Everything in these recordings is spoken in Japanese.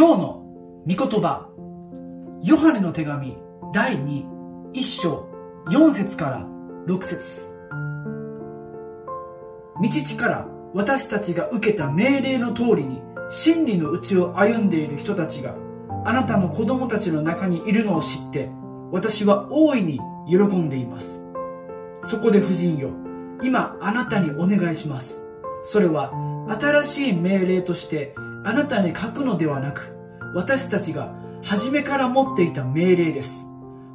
今日の御言葉、ヨハネの手紙第2、1章4節から6節。道地から私たちが受けた命令の通りに真理のうちを歩んでいる人たちがあなたの子供たちの中にいるのを知って私は大いに喜んでいます。そこで夫人よ今あなたにお願いします。それは新しい命令としてあなたに書くのではなく私たちが初めから持っていた命令です。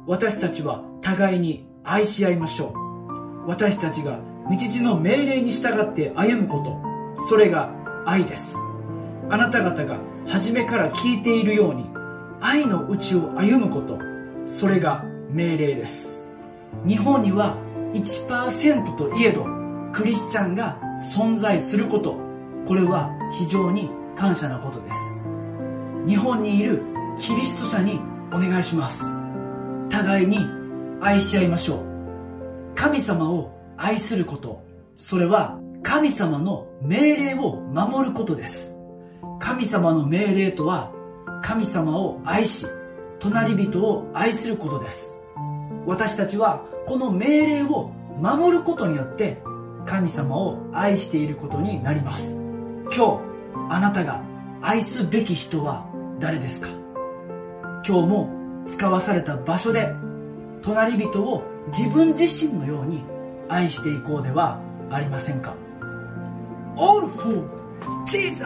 私たちは互いに愛し合いましょう。私たちが道地の命令に従って歩むこと。それが愛です。あなた方が初めから聞いているように愛のうちを歩むこと。それが命令です。日本には1%といえどクリスチャンが存在すること。これは非常に感謝なことです。日本にいるキリスト者にお願いします。互いに愛し合いましょう。神様を愛すること。それは神様の命令を守ることです。神様の命令とは神様を愛し隣人を愛することです。私たちはこの命令を守ることによって神様を愛していることになります。今日あなたが愛すべき人は誰ですか？今日も使わされた場所で隣人を自分自身のように愛していこうではありませんか？All for Jesus!